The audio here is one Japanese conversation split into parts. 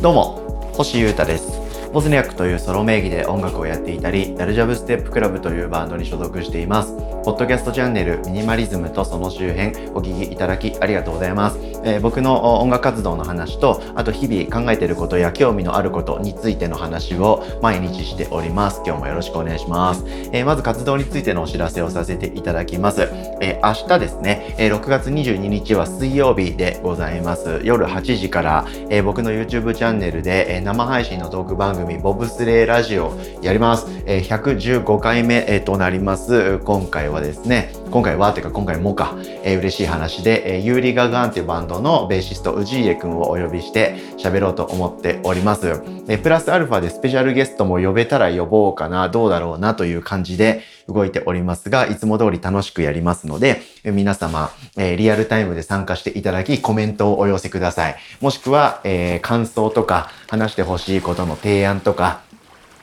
どうも星優太ですボズニャックというソロ名義で音楽をやっていたり、ダルジャブステップクラブというバンドに所属しています。ポッドキャストチャンネルミニマリズムとその周辺お聞きいただきありがとうございます。えー、僕の音楽活動の話と、あと日々考えていることや興味のあることについての話を毎日しております。今日もよろしくお願いします。えー、まず活動についてのお知らせをさせていただきます。えー、明日ですね、え6月22日は水曜日でございます。夜8時から、え僕の YouTube チャンネルで、え生配信のトーク番組ボブスレーラジオやります。え115回目、えとなります。今回はですね、今回はてか今回もか、えー、嬉しい話で、えー、ユーリ・ガガーンっていうバンドのベーシスト、ウジーエ君をお呼びして喋ろうと思っております。えー、プラスアルファでスペシャルゲストも呼べたら呼ぼうかな、どうだろうなという感じで動いておりますが、いつも通り楽しくやりますので、皆様、えー、リアルタイムで参加していただき、コメントをお寄せください。もしくは、えー、感想とか、話してほしいことの提案とか、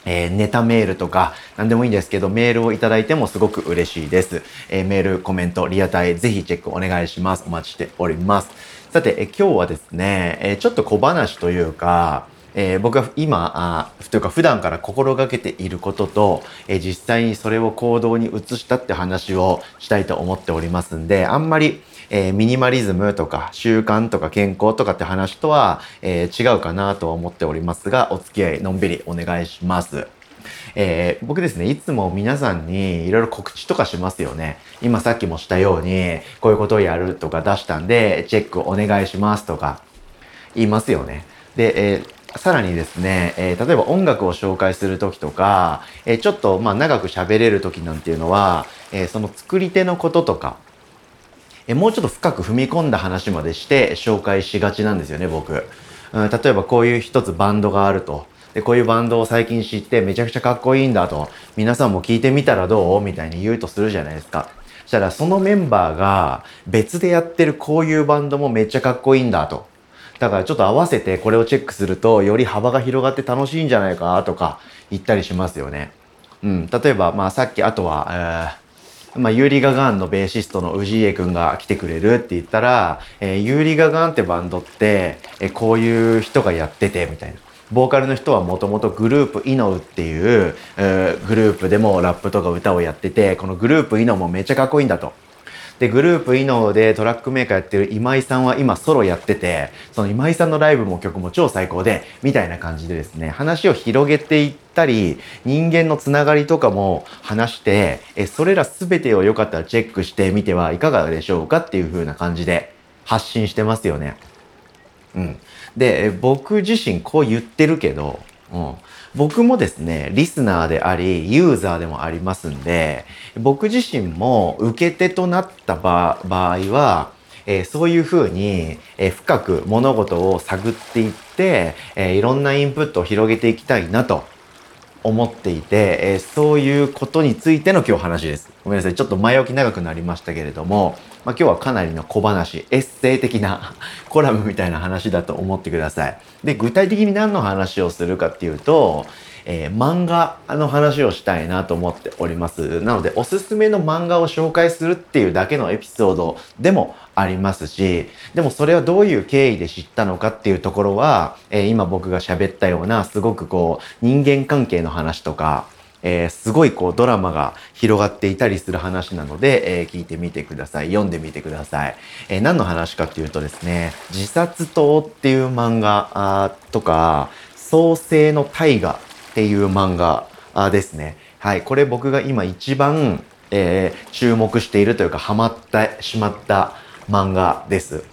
えー、ネタメールとか何でもいいんですけどメールをいただいてもすごく嬉しいです。えー、メール、コメント、リアタイぜひチェックお願いします。お待ちしております。さて、え今日はですね、えちょっと小話というか、えー、僕が今あというか普段から心がけていることと、えー、実際にそれを行動に移したって話をしたいと思っておりますんであんまり、えー、ミニマリズムとか習慣とか健康とかって話とは、えー、違うかなとは思っておりますが、お付き合いのんびりお願いします。えー、僕ですね、いつも皆さんにいろいろ告知とかしますよね。今さっきもしたように、こういうことをやるとか出したんで、チェックお願いしますとか言いますよね。で、えー、さらにですね、えー、例えば音楽を紹介するときとか、えー、ちょっとまあ長く喋れるときなんていうのは、えー、その作り手のこととか、えもうちょっと深く踏み込んだ話までして紹介しがちなんですよね、僕。うん、例えばこういう一つバンドがあると。で、こういうバンドを最近知ってめちゃくちゃかっこいいんだと。皆さんも聞いてみたらどう？みたいに言うとするじゃないですか。そしたらそのメンバーが別でやってるこういうバンドもめっちゃかっこいいんだと。だからちょっと合わせてこれをチェックするとより幅が広がって楽しいんじゃないかとか言ったりしますよね。うん。例えば、まあさっきあとは、えーまあ、ユーリ・ガガンのベーシストのウジーエ君が来てくれるって言ったら、えー、ユーリ・ガガンってバンドって、えー、こういう人がやってて、みたいな。ボーカルの人はもともとグループイノウっていう、えー、グループでもラップとか歌をやってて、このグループイノウもめっちゃかっこいいんだと。で、グループイノでトラックメーカーやってる今井さんは今ソロやってて、その今井さんのライブも曲も超最高で、みたいな感じでですね、話を広げていったり、人間のつながりとかも話して、えそれら全てをよかったらチェックしてみてはいかがでしょうかっていう風な感じで発信してますよね。うん。で、僕自身こう言ってるけど、うん、僕もですね、リスナーであり、ユーザーでもありますんで、僕自身も受け手となった場合は、えー、そういうふうに、えー、深く物事を探っていって、えー、いろんなインプットを広げていきたいなと思っていて、えそういうことについての今日話です。ごめんなさい。ちょっと前置き長くなりましたけれども、まあ、今日はかなりの小話、エッセイ的な コラムみたいな話だと思ってください。で、具体的に何の話をするかっていうと、えー、漫画の話をしたいなと思っております。なので、おすすめの漫画を紹介するっていうだけのエピソードでもありますし、でもそれはどういう経緯で知ったのかっていうところは、えー、今僕が喋ったようなすごくこう人間関係の話とか、えー、すごいこうドラマが広がっていたりする話なので、えー、聞いてみてください。読んでみてください。えー、何の話かっていうとですね、自殺島っていう漫画とか、創世の大河っていう漫画ですね。はい。これ僕が今一番、えー、注目しているというかハマってしまった漫画です。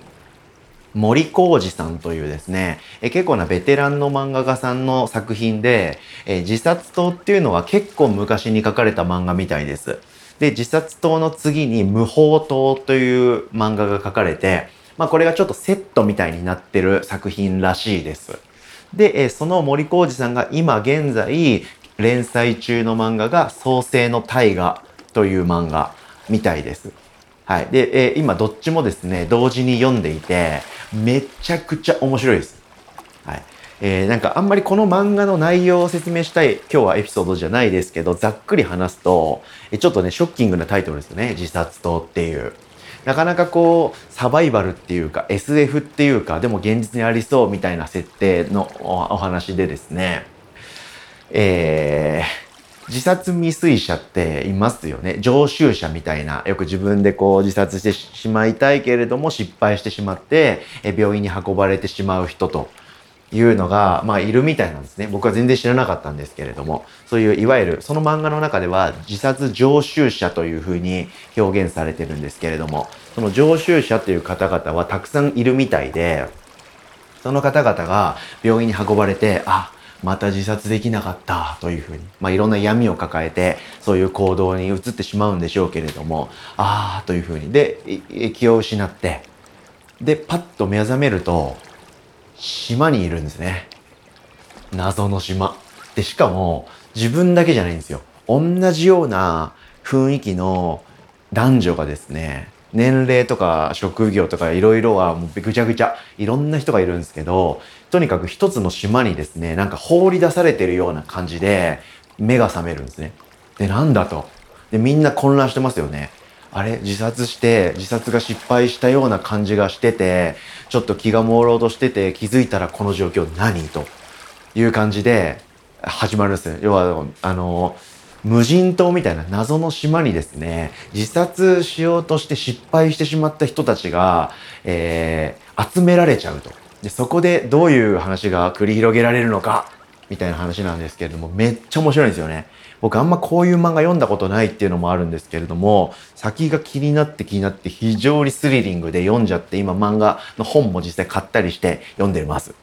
森浩二さんというですね、え結構なベテランの漫画家さんの作品で、え自殺島っていうのは結構昔に書かれた漫画みたいです。で、自殺島の次に無法島という漫画が書かれて、まあこれがちょっとセットみたいになってる作品らしいです。で、えその森浩二さんが今現在連載中の漫画が創世の大河という漫画みたいです。はい。で、え、今どっちもですね、同時に読んでいて、めちゃくちゃ面白いです。はい。えー、なんかあんまりこの漫画の内容を説明したい今日はエピソードじゃないですけど、ざっくり話すと、ちょっとね、ショッキングなタイトルですよね。自殺島っていう。なかなかこうサバイバルっていうか SF っていうかでも現実にありそうみたいな設定のお話でですね。えー、自殺未遂者っていますよね。常習者みたいなよく自分でこう自殺してしまいたいけれども失敗してしまって病院に運ばれてしまう人と。いうのが、まあ、いるみたいなんですね。僕は全然知らなかったんですけれども、そういういわゆる、その漫画の中では自殺常習者というふうに表現されてるんですけれども、その常習者という方々はたくさんいるみたいで、その方々が病院に運ばれて、あ、また自殺できなかったというふうに、まあ、いろんな闇を抱えて、そういう行動に移ってしまうんでしょうけれども、ああというふうに、で、気を失って、で、パッと目覚めると、島にいるんですね。謎の島。で、しかも自分だけじゃないんですよ。同じような雰囲気の男女がですね、年齢とか職業とかいろいろはもうぐちゃぐちゃいろんな人がいるんですけど、とにかく一つの島にですね、なんか放り出されてるような感じで目が覚めるんですね。で、なんだと。で、みんな混乱してますよね。あれ自殺して自殺が失敗したような感じがしててちょっと気が朦朧としてて気づいたらこの状況何という感じで始まるんですよ。要はあの無人島みたいな謎の島にですね自殺しようとして失敗してしまった人たちが、えー、集められちゃうと。でそこでどういう話が繰り広げられるのかみたいな話なんですけれどもめっちゃ面白いんですよね。僕あんまこういう漫画読んだことないっていうのもあるんですけれども、先が気になって気になって非常にスリリングで読んじゃって今漫画の本も実際買ったりして読んでます。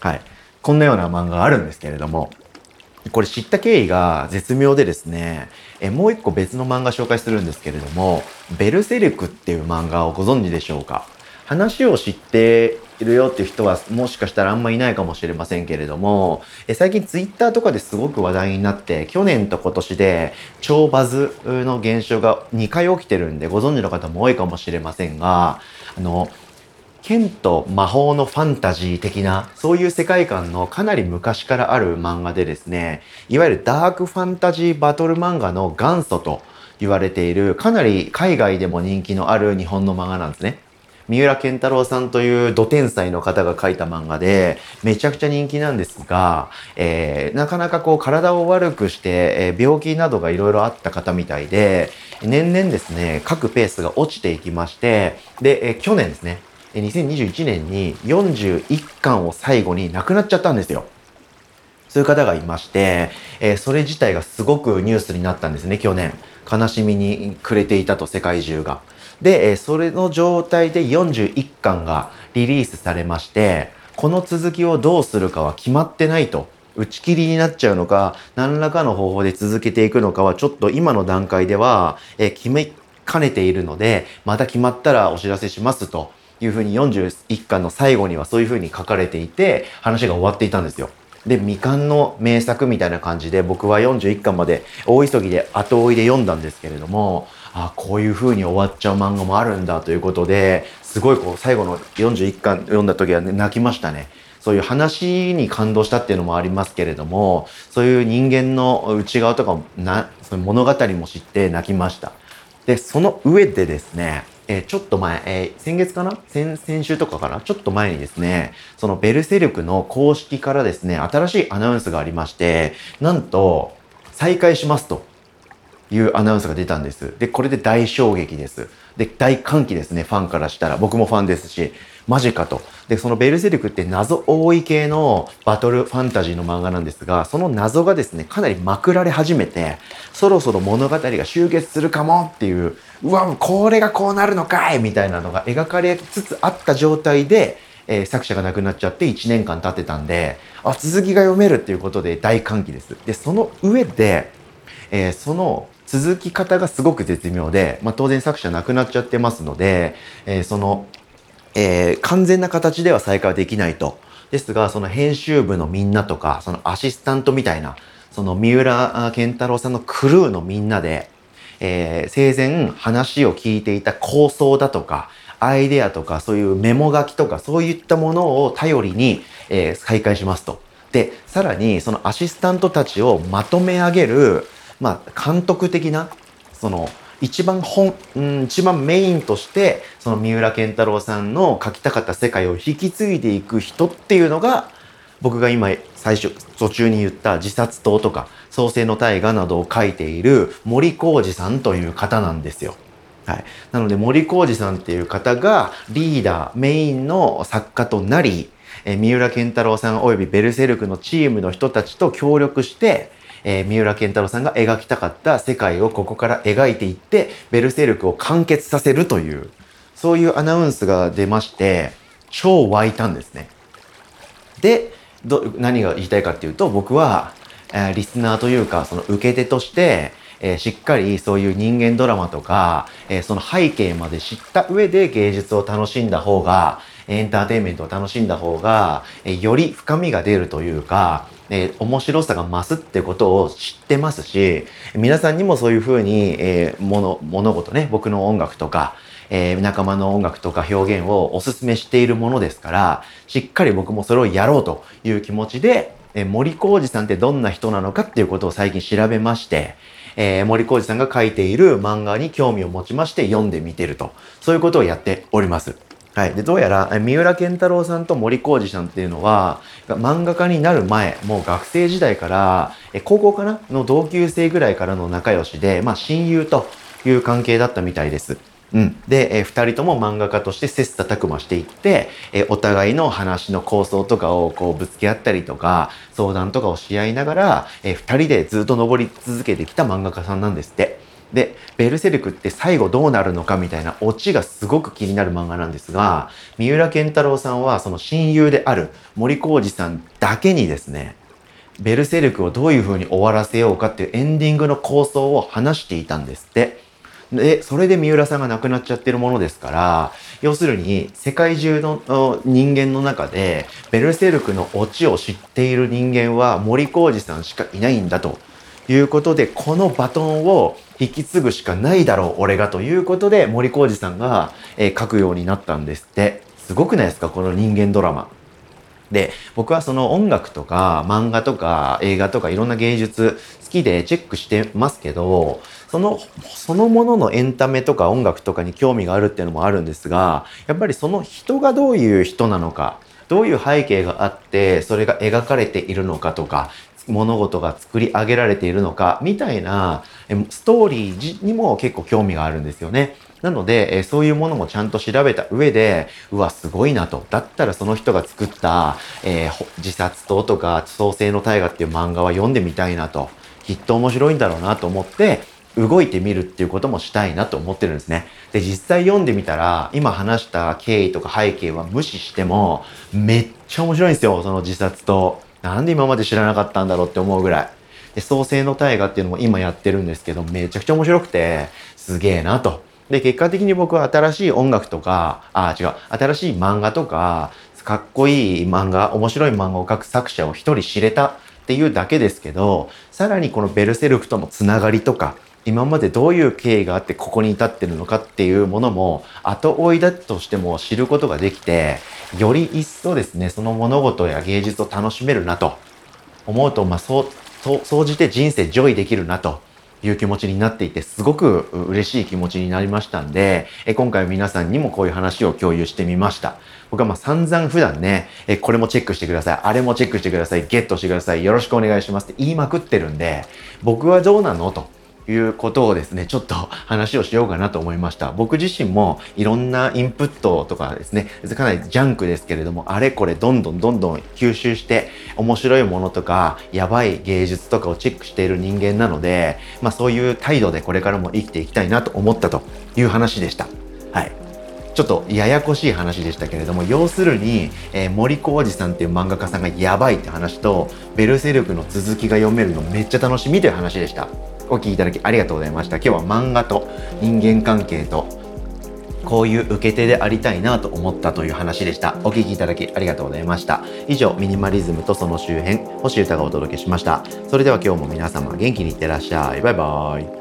はい。こんなような漫画があるんですけれども、これ知った経緯が絶妙でですね、えもう一個別の漫画紹介するんですけれども、ベルセルクっていう漫画をご存知でしょうか？話を知っているよっていう人はもしかしたらあんまいないかもしれませんけれども、え最近ツイッターとかですごく話題になって、去年と今年で超バズの現象が2回起きてるんでご存知の方も多いかもしれませんが、あの、剣と魔法のファンタジー的な、そういう世界観のかなり昔からある漫画でですね、いわゆるダークファンタジーバトル漫画の元祖と言われている、かなり海外でも人気のある日本の漫画なんですね。三浦健太郎さんという土天才の方が書いた漫画で、めちゃくちゃ人気なんですが、えー、なかなかこう体を悪くして、えー、病気などがいろいろあった方みたいで、年々ですね、各ペースが落ちていきまして、で、えー、去年ですね、2021年に41巻を最後に亡くなっちゃったんですよ。そういう方がいまして、えー、それ自体がすごくニュースになったんですね、去年。悲しみに暮れていたと、世界中が。で、それの状態で41巻がリリースされまして、この続きをどうするかは決まってないと。打ち切りになっちゃうのか、何らかの方法で続けていくのかは、ちょっと今の段階では、え決めかねているので、また決まったらお知らせしますというふうに41巻の最後にはそういうふうに書かれていて、話が終わっていたんですよ。で、未完の名作みたいな感じで僕は41巻まで大急ぎで後追いで読んだんですけれども、あこういう風に終わっちゃう漫画もあるんだということですごいこう最後の41巻読んだ時は、ね、泣きましたね。そういう話に感動したっていうのもありますけれどもそういう人間の内側とかなその物語も知って泣きました。でその上でですねえ、ちょっと前、え、先月かな？先先週とかかな？ちょっと前にですね、そのベルセルクの公式からですね、新しいアナウンスがありまして、なんと、再開しますと。いうアナウンスが出たんです。で、これで大衝撃です。で、大歓喜ですね、ファンからしたら。僕もファンですし、マジかと。で、そのベルセルクって謎多い系のバトルファンタジーの漫画なんですが、その謎がですね、かなりまくられ始めて、そろそろ物語が終結するかもっていう、うわ、これがこうなるのかいみたいなのが描かれつつあった状態で、えー、作者が亡くなっちゃって1年間経ってたんで、あ、続きが読めるっていうことで大歓喜です。で、その上で、えー、その続き方がすごく絶妙で、まあ、当然作者亡くなっちゃってますので、えー、その、えー、完全な形では再開はできないと。ですが、その編集部のみんなとか、そのアシスタントみたいな、その三浦健太郎さんのクルーのみんなで、えー、生前話を聞いていた構想だとか、アイデアとか、そういうメモ書きとか、そういったものを頼りに、えー、再開しますと。で、さらに、そのアシスタントたちをまとめ上げる、まあ、監督的な、その、一番本、うん、一番メインとして、その三浦健太郎さんの書きたかった世界を引き継いでいく人っていうのが、僕が今最初、途中に言った自殺党とか、創世の大河などを書いている森浩二さんという方なんですよ。はい。なので森浩二さんっていう方がリーダー、メインの作家となり、え三浦健太郎さん及びベルセルクのチームの人たちと協力して、えー、三浦健太郎さんが描きたかった世界をここから描いていって、ベルセルクを完結させるという、そういうアナウンスが出まして、超湧いたんですね。で、ど何が言いたいかっていうと、僕は、えー、リスナーというか、その受け手として、えー、しっかりそういう人間ドラマとか、えー、その背景まで知った上で芸術を楽しんだ方が、エンターテインメントを楽しんだ方が、えー、より深みが出るというか、えー、面白さが増すってことを知ってますし、皆さんにもそういうふうに、えー、物、物事ね、僕の音楽とか、えー、仲間の音楽とか表現をお勧めしているものですから、しっかり僕もそれをやろうという気持ちで、えー、森浩二さんってどんな人なのかっていうことを最近調べまして、えー、森浩二さんが書いている漫画に興味を持ちまして読んでみてると。そういうことをやっております。はい。で、どうやら、三浦健太郎さんと森浩二さんっていうのは、漫画家になる前、もう学生時代から、高校かな？の同級生ぐらいからの仲良しで、まあ親友という関係だったみたいです。うん。で、えー、二人とも漫画家として切磋琢磨していって、えー、お互いの話の構想とかをこうぶつけ合ったりとか、相談とかをし合いながら、えー、二人でずっと登り続けてきた漫画家さんなんですって。で、ベルセルクって最後どうなるのかみたいなオチがすごく気になる漫画なんですが、三浦健太郎さんはその親友である森浩二さんだけにですね、ベルセルクをどういう風に終わらせようかっていうエンディングの構想を話していたんですって。で、それで三浦さんが亡くなっちゃってるものですから、要するに世界中の人間の中でベルセルクのオチを知っている人間は森浩二さんしかいないんだということで、このバトンを引き継ぐしかないだろう、俺がということで、森浩二さんが、えー、書くようになったんですって。すごくないですか？この人間ドラマ。で、僕はその音楽とか漫画とか映画とかいろんな芸術好きでチェックしてますけど、その、そのもののエンタメとか音楽とかに興味があるっていうのもあるんですが、やっぱりその人がどういう人なのか、どういう背景があって、それが描かれているのかとか、物事が作り上げられているのか、みたいなストーリーにも結構興味があるんですよね。なので、そういうものもちゃんと調べた上で、うわ、すごいなと。だったらその人が作った、えー、自殺党とか創世の大河っていう漫画は読んでみたいなと。きっと面白いんだろうなと思って、動いてみるっていうこともしたいなと思ってるんですね。で、実際読んでみたら、今話した経緯とか背景は無視しても、めっちゃ面白いんですよ、その自殺と。なんで今まで知らなかったんだろうって思うぐらい。で、創世の大河っていうのも今やってるんですけど、めちゃくちゃ面白くて、すげえなと。で、結果的に僕は新しい音楽とか、あ、違う、新しい漫画とか、かっこいい漫画、面白い漫画を描く作者を一人知れたっていうだけですけど、さらにこのベルセルクとのつながりとか、今までどういう経緯があってここに至ってるのかっていうものも後追いだとしても知ることができて、より一層ですね、その物事や芸術を楽しめるなと思うと、まあそう、総じて人生エンジョイできるなという気持ちになっていて、すごく嬉しい気持ちになりましたんで、え今回皆さんにもこういう話を共有してみました。僕はまあ散々普段ね、えこれもチェックしてください。あれもチェックしてください。ゲットしてください。よろしくお願いしますって言いまくってるんで、僕はどうなのと。いうことをですね、ちょっと話をしようかなと思いました。僕自身もいろんなインプットとかですね、かなりジャンクですけれども、あれこれどんどんどんどん吸収して面白いものとか、やばい芸術とかをチェックしている人間なので、まあそういう態度でこれからも生きていきたいなと思ったという話でした。ちょっとややこしい話でしたけれども、要するに、えー、森浩二さんっていう漫画家さんがやばいって話と、ベルセルクの続きが読めるのめっちゃ楽しみという話でした。お聴きいただきありがとうございました。今日は漫画と人間関係とこういう受け手でありたいなと思ったという話でした。お聴きいただきありがとうございました。以上、ミニマリズムとその周辺、星歌がお届けしました。それでは今日も皆様元気にいってらっしゃい。バイバーイ。